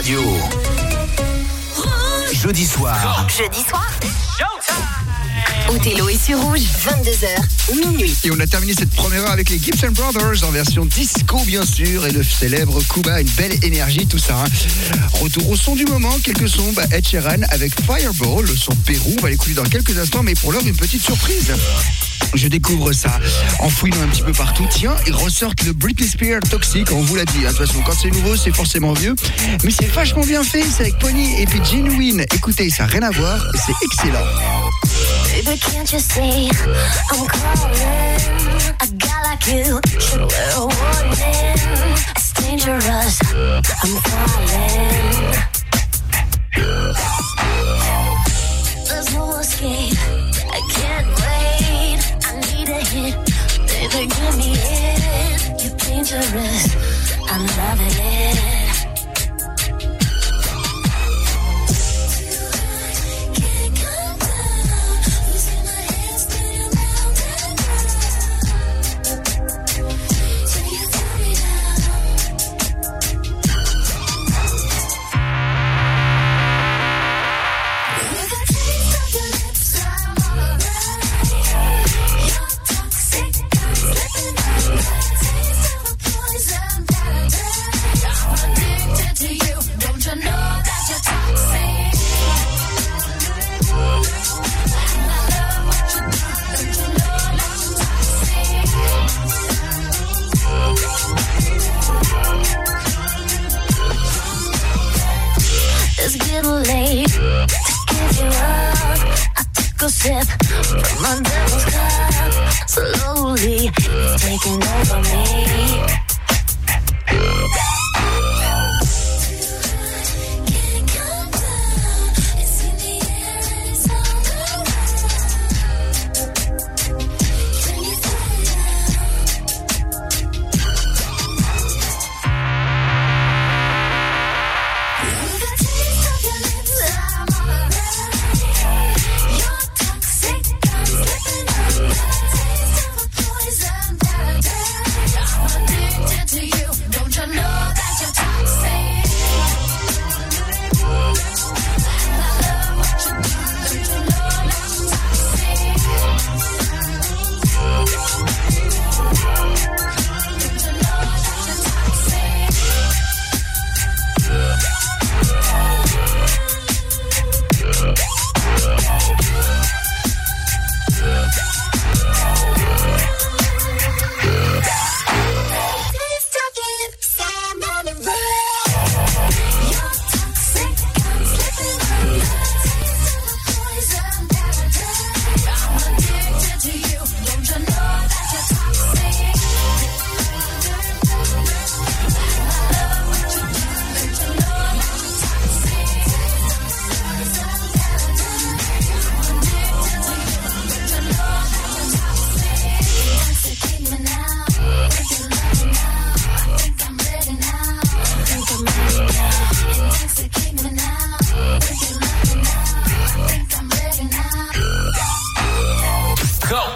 radio. Jeudi soir. Jeudi soir. Othello est sur rouge, 22h, minuit. Et on a terminé cette première heure avec les Gibson Brothers en version disco bien sûr et le célèbre Kuba, une belle énergie tout ça. hein. Retour au son du moment, quelques sons, bah, Ed Sheeran avec Fireball, le son Pérou, on va l'écouter dans quelques instants mais pour l'heure une petite surprise. Je découvre ça en fouillant un petit peu partout. Tiens, ils ressortent le Britney Spears Toxic, on vous l'a dit. hein. De toute façon, quand c'est nouveau, c'est forcément vieux. Mais c'est vachement bien fait, c'est avec Pony et puis Genuine. Écoutez, ça n'a rien à voir, c'est excellent. playing me yeah. You're dangerous. I'm loving it. It's getting late to give you up. I took a sip from my devil's cup. Slowly, it's taking over me.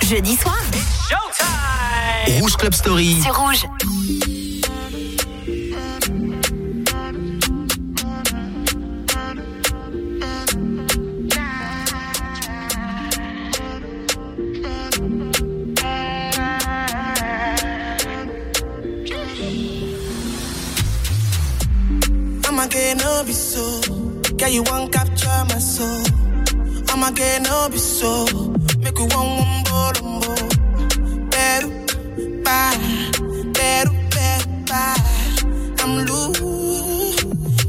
Jeudi soir. Rouge Club Story. Sur rouge. I'ma get no be so. Girl, you want capture my soul. I'ma get no be so. Make you want one one more. Better, bye. Better, better, bye. I'm loose.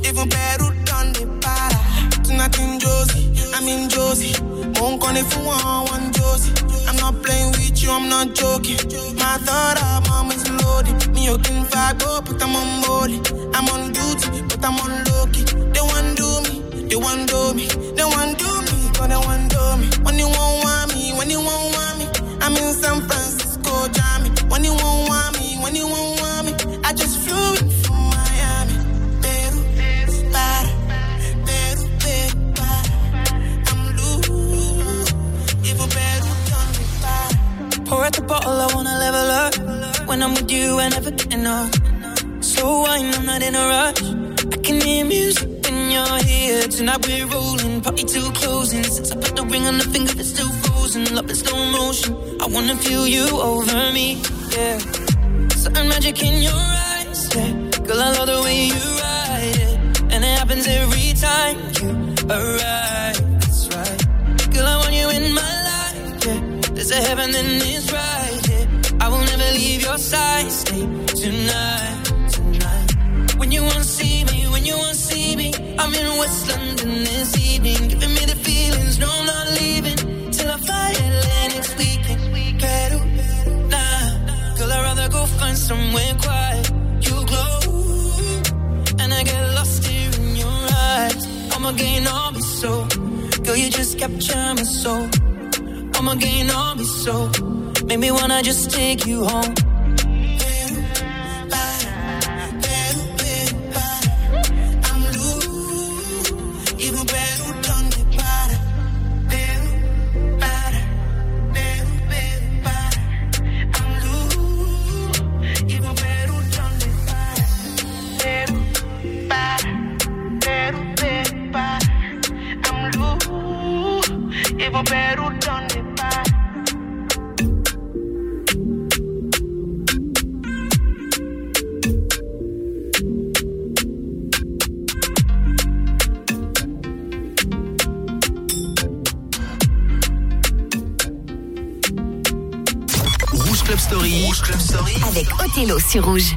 Even better done the para. Tonight in Josie, I'm in Josie. Won't call if you want one Josie. I'm not playing with you, I'm not joking. My thought of mom is loaded. Me, you can go, but I'm on molly. I'm on duty, but I'm on low. They want do me, they want do me, they want do me, they want do me. When you won't want me, when you won't want me, I'm in San Francisco, Johnny. When you won't want me, when you won't want me, I just flew in from Miami. Peru, para, Peru, Peru, para. I'm loose, even Peru done me para. Pour out the bottle, I wanna level up. When I'm with you, I never get enough. So wine, I'm not in a rush. I can hear music when you're here. Tonight we're rolling, party till closing. Since I put the ring on the finger, it's still frozen, love in slow motion. I wanna feel you over me, yeah. Certain magic in your eyes, yeah. Girl, I love the way you ride it, and it happens every time you arrive. That's right. Girl, I want you in my life, yeah. There's a heaven and it's right, yeah. I will never leave your side, stay tonight, tonight. When you wanna see me, when you wanna see me, I'm in West London this evening. I'ma gain all my soul. Girl, you just capture my soul. I'ma gain all my soul. Make me wanna just take you home Rouge.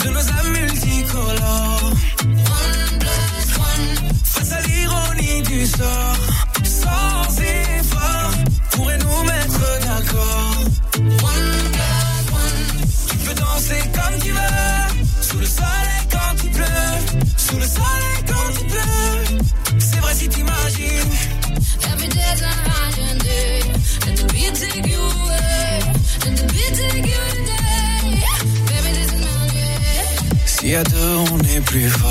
de nos plus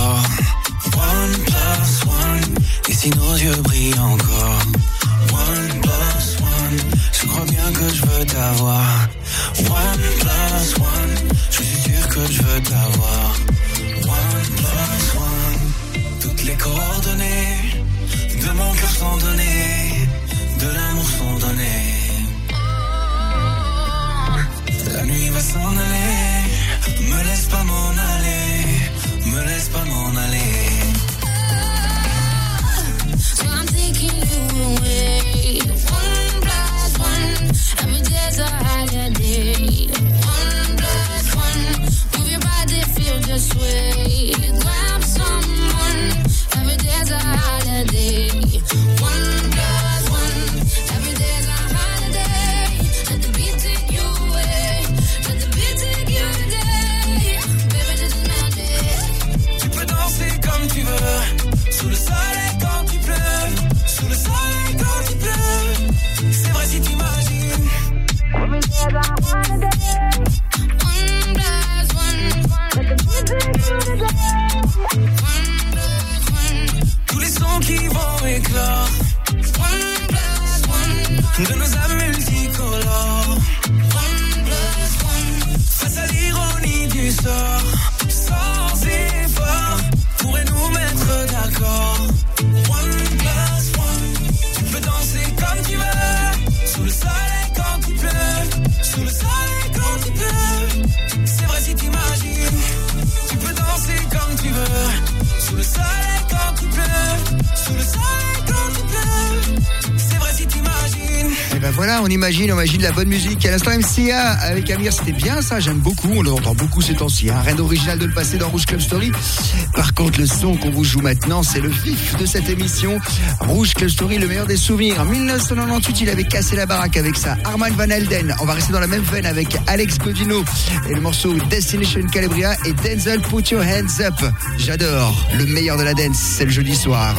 bonne musique. À l'instant, MCA avec Amir, c'était bien ça, j'aime beaucoup. On l'entend beaucoup ces temps-ci. Un hein. Rien original de le passer dans Rouge Club Story. Par contre, le son qu'on vous joue maintenant, c'est le vif de cette émission. Rouge Club Story, le meilleur des souvenirs. En 1998, il avait cassé la baraque avec ça. Armand Van Elden. On va rester dans la même veine avec Alex Godino et le morceau Destination Calabria et Denzel Put Your Hands Up. J'adore. Le meilleur de la dance, c'est le jeudi soir.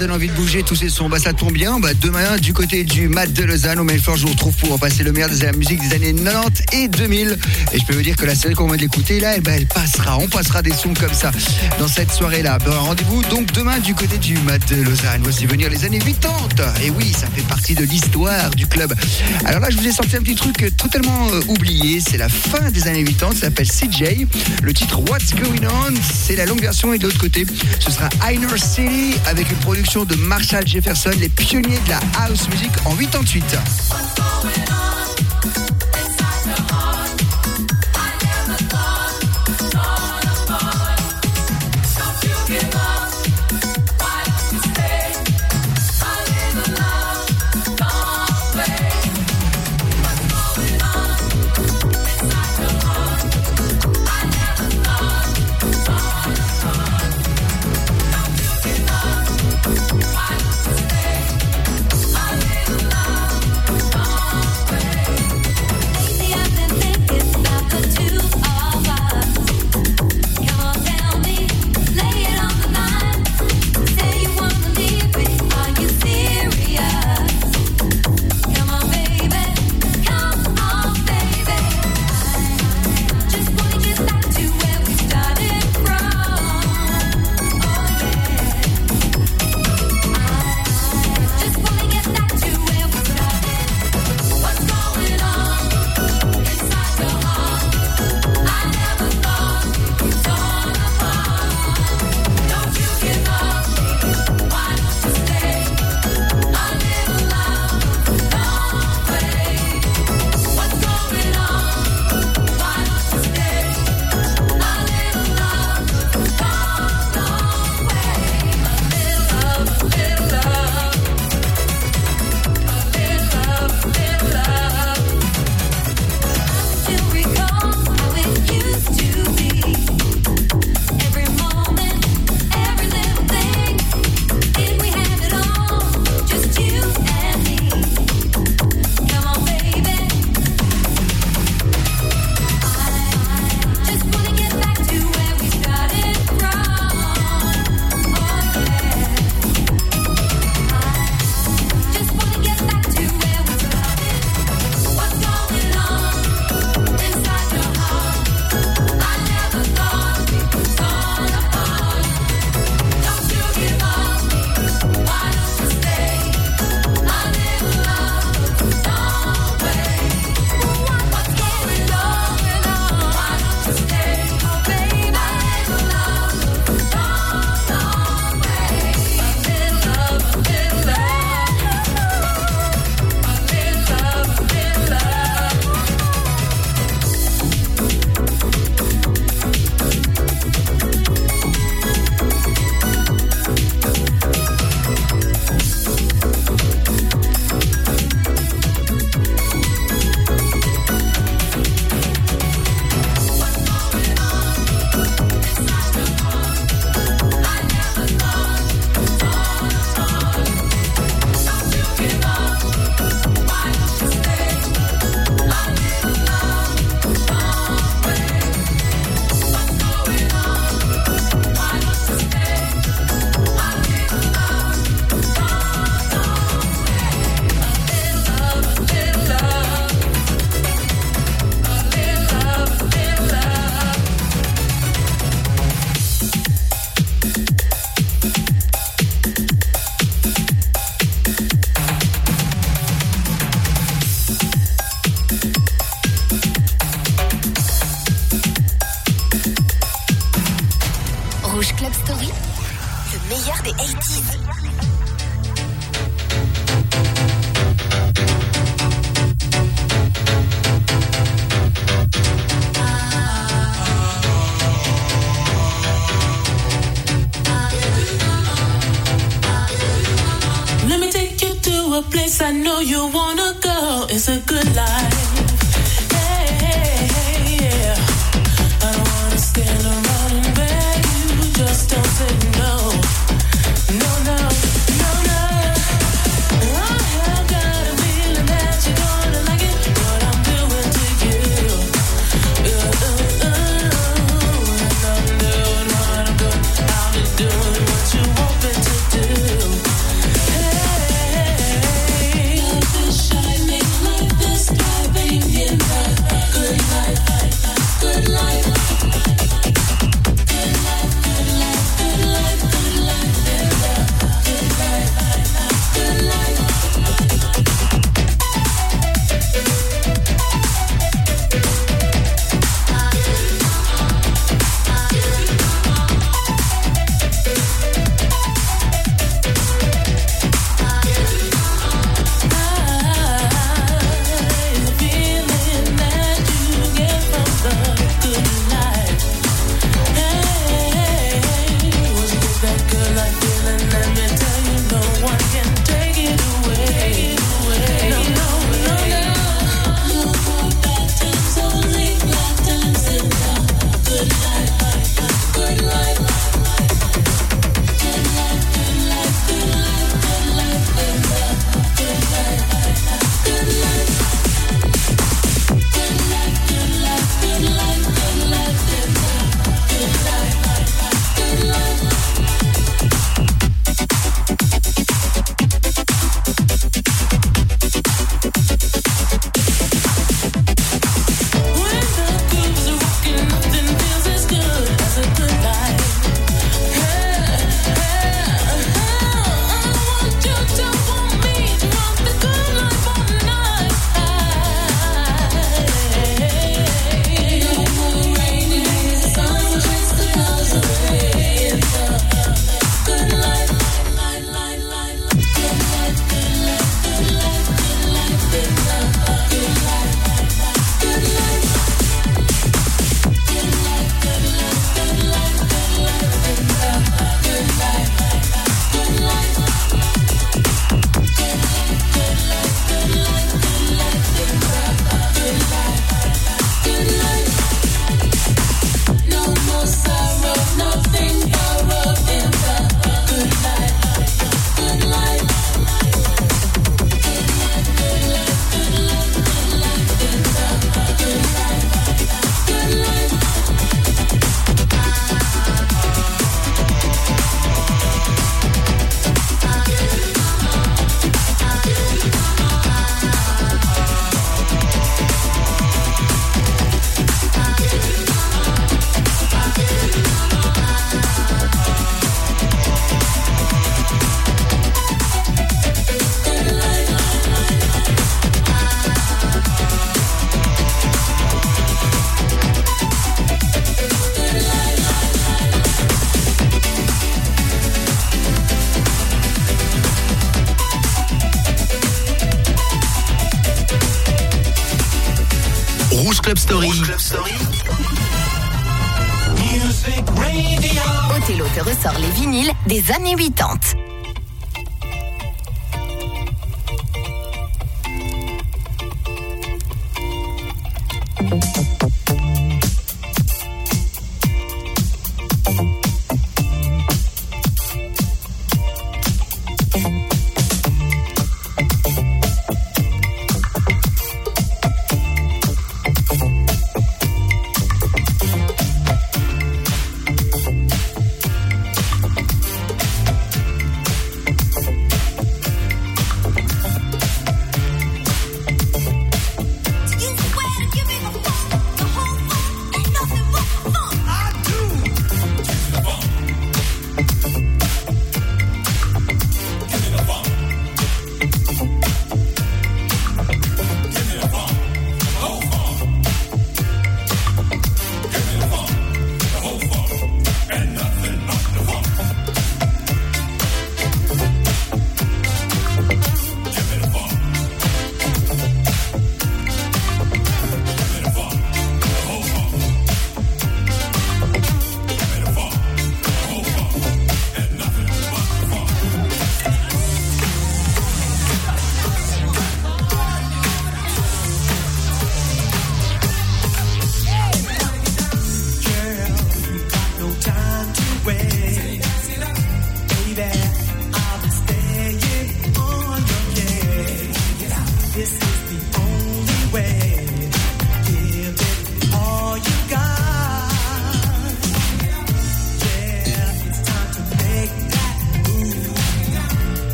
donne envie de bouger tous ces sons. Bah, ça tombe bien. Bah, demain, du côté du Mat de Lausanne, au même je vous retrouve pour passer le meilleur de la musique des années 90 et 2000. Et je peux vous dire que la série qu'on va l'écouter, là, bah, elle passera. On passera des sons comme ça dans cette soirée-là. Bah, Rendez-vous donc demain du côté du Mat de Lausanne. Voici venir les années 80. Et oui, ça fait partie de l'histoire du club. Alors là, je vous ai sorti un petit truc totalement euh, oublié. C'est la fin des années 80. Ça s'appelle CJ. Le titre What's Going On, c'est la longue version. Et de l'autre côté, ce sera Inner City avec une production de Marshall Jefferson, les pionniers de la house music en 88.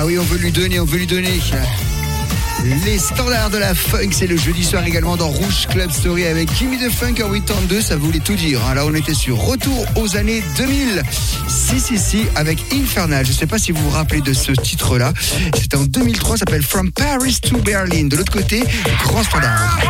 Ah oui, on veut lui donner, on veut lui donner. Les standards de la funk, c'est le jeudi soir également dans Rouge Club Story avec Jimmy the Funk en 82, ça voulait tout dire. Là, on était sur retour aux années 2000. Si, si, si, avec Infernal. Je ne sais pas si vous vous rappelez de ce titre-là. C'était en 2003, ça s'appelle From Paris to Berlin. De l'autre côté, grand standard.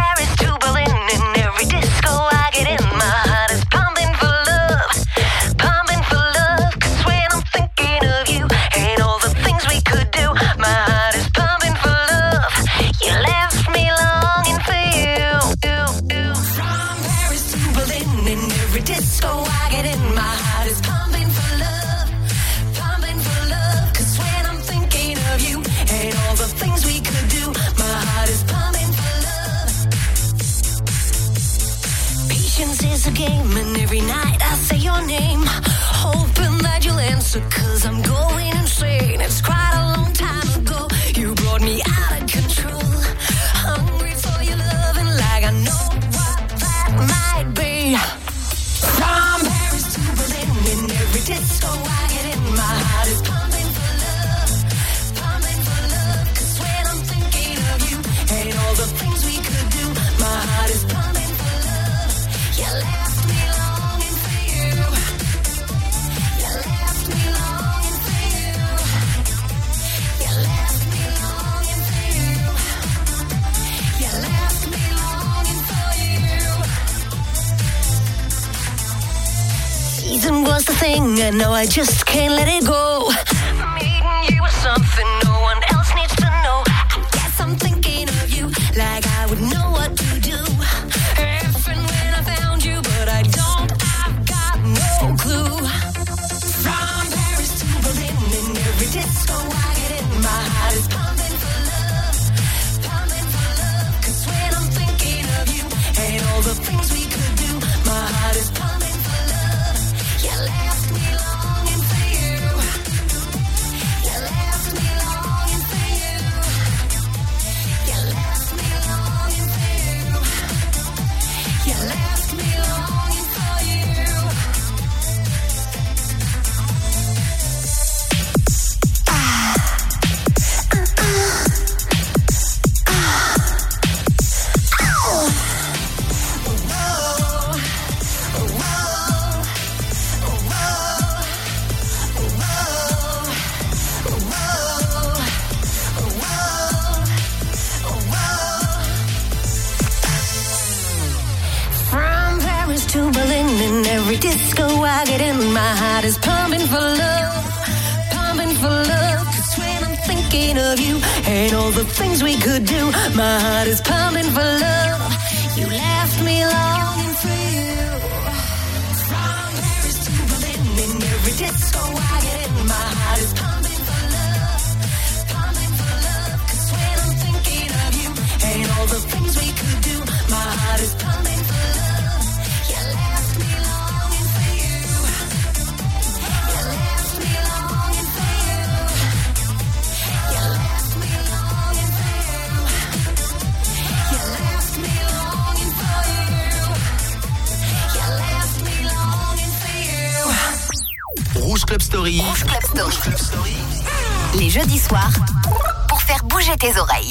Club Story. Les jeudis soirs pour faire bouger tes oreilles.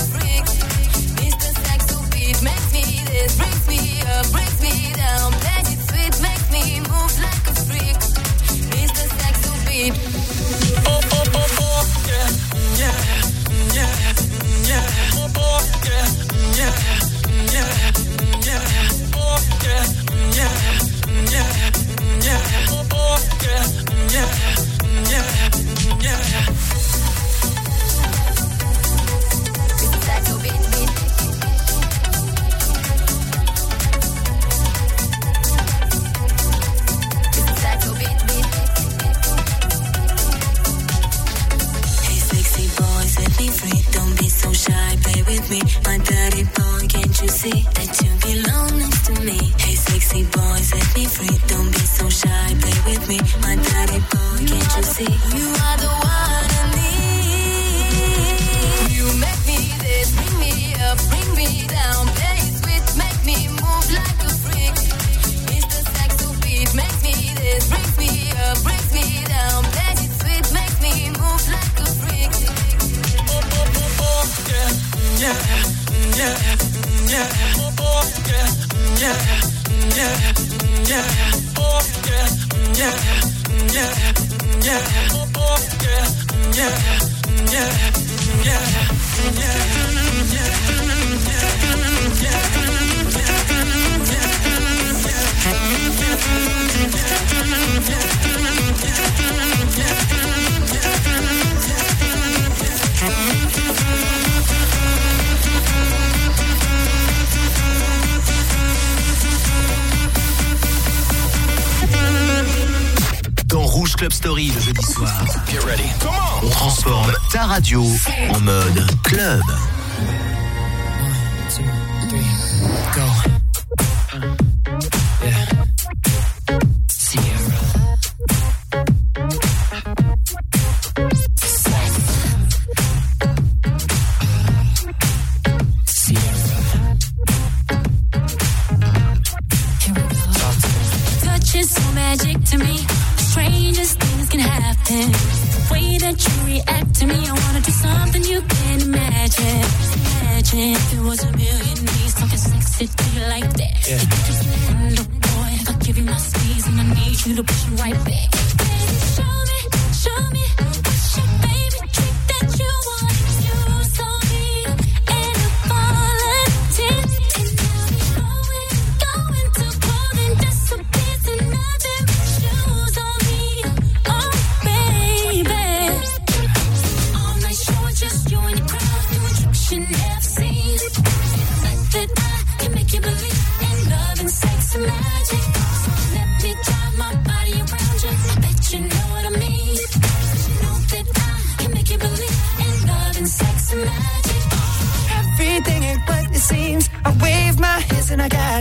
this wakes me up.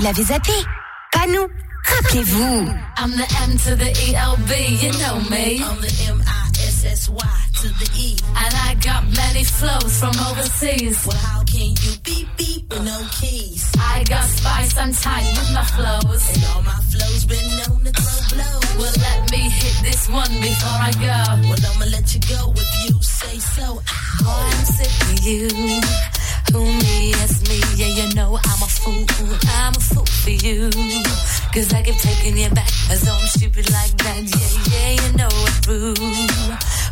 vous l'avez zappé. Pas nous. Rappelez-vous. I'm the M to the ELB, you know me. I'm the M-I-S-S-Y to the E. And I got many flows from overseas. Well, how can you beep with no keys? I got spice and time with my flows. And all my flows been known to throw blows. Well, let me hit this one before I go. Well, I'ma let you go if you say so. I'm sick of you. Who me, it's me, yeah, you know I'm a fool. I'm a fool for you. Cause I keep taking you back as though I'm stupid like that. Yeah, yeah, you know it's true.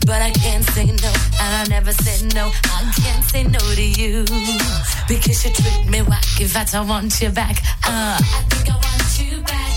But I can't say no, and I never said no. I can't say no to you. Because you treat me whack if I don't want you back. Uh, I think I want you back.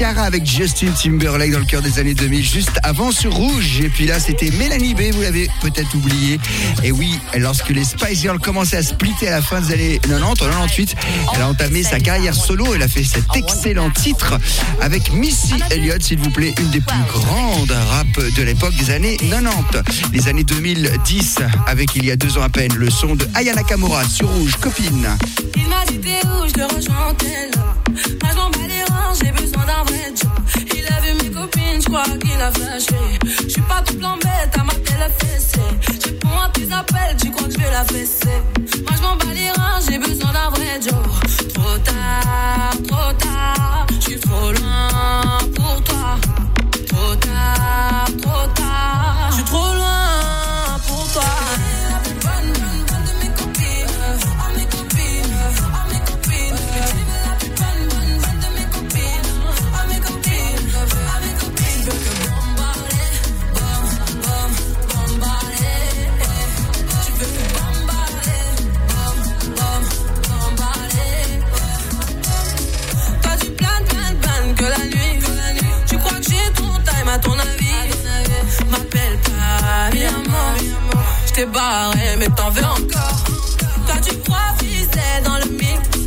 Ciara avec Justin Timberlake dans le cœur des années 2000, juste avant sur Rouge. Et puis là, c'était Mélanie B, vous l'avez peut-être oublié. Et oui, lorsque les Spice Girls commençaient à splitter à la fin des années 90, en 98, elle a entamé sa carrière solo. Elle a fait cet excellent titre avec Missy Elliott, s'il vous plaît, une des plus grandes rap de l'époque des années 90. Les années 2010, avec il y a deux ans à peine, le son de Aya Nakamura sur Rouge, copine. Il a vu mes copines, je crois qu'il a flashé. Je suis pas tout plan bête, à ma télé fessée. Je réponds à tes appels, tu crois que je vais la fesser. Moi je m'en bats les j'ai besoin d'un vrai job. Trop tard, trop tard, je suis trop loin pour toi. Trop tard, trop tard, je suis trop loin pour toi. Mais t'en veux encore. Toi tu viser dans le mix.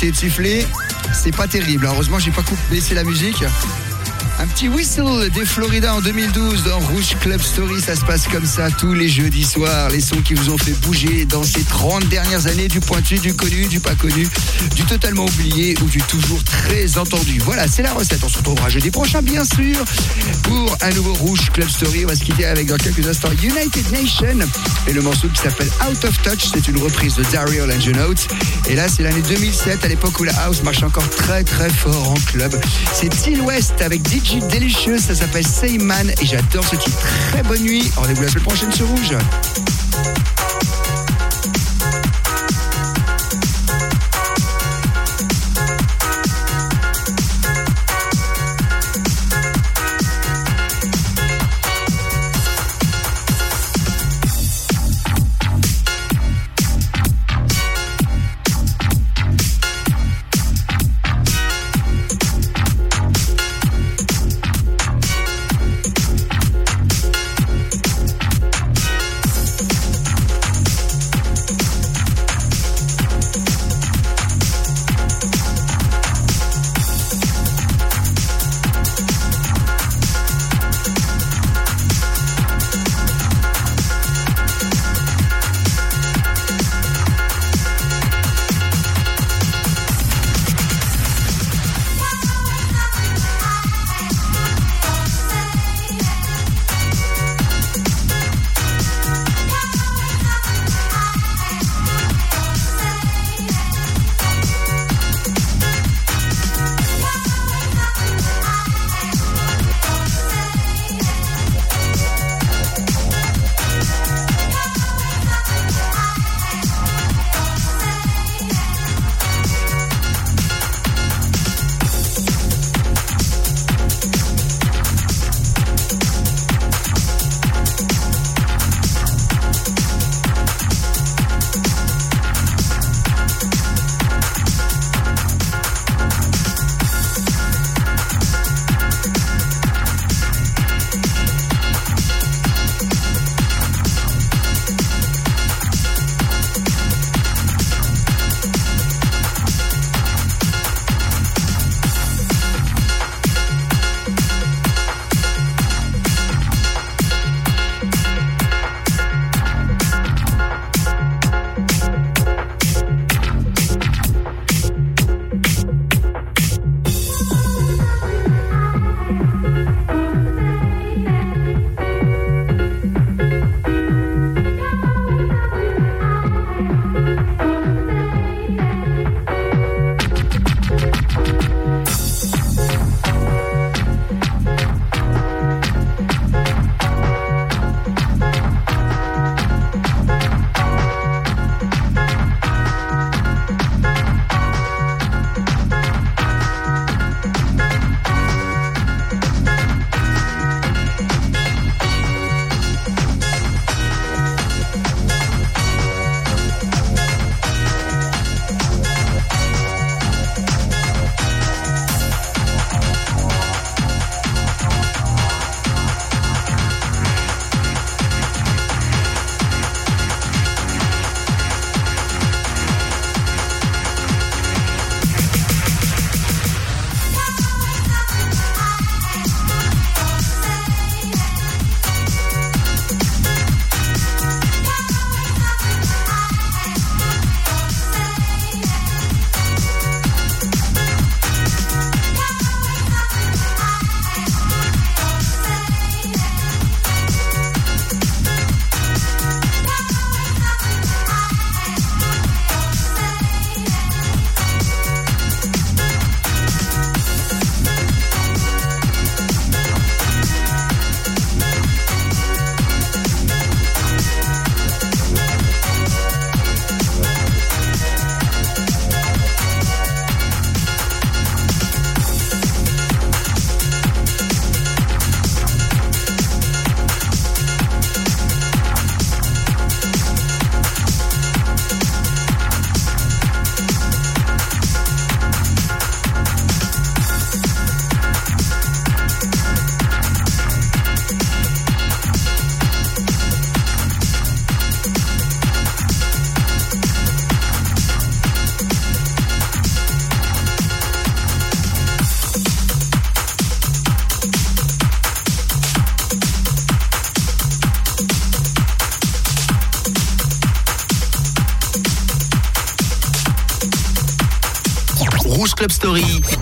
essayé de siffler. C'est pas terrible. Heureusement, j'ai pas coupé, laissé la musique whistle des Florida en 2012 dans Rouge Club Story. Ça se passe comme ça tous les jeudis soirs. Les sons qui vous ont fait bouger dans ces 30 dernières années, du pointu, du connu, du pas connu, du totalement oublié ou du toujours très entendu. Voilà, c'est la recette. On se retrouvera jeudi prochain, bien sûr, pour un nouveau Rouge Club Story. On va se quitter avec dans quelques instants United Nation et le morceau qui s'appelle Out of Touch. C'est une reprise de Dario Notes. Et là, c'est l'année 2007, à l'époque où la house marchait encore très très fort en club. C'est Till West avec DJ Delicious. Ça s'appelle Say Man et j'adore ce titre. Très bonne nuit. Rendez-vous la semaine prochaine sur Rouge. Club Story.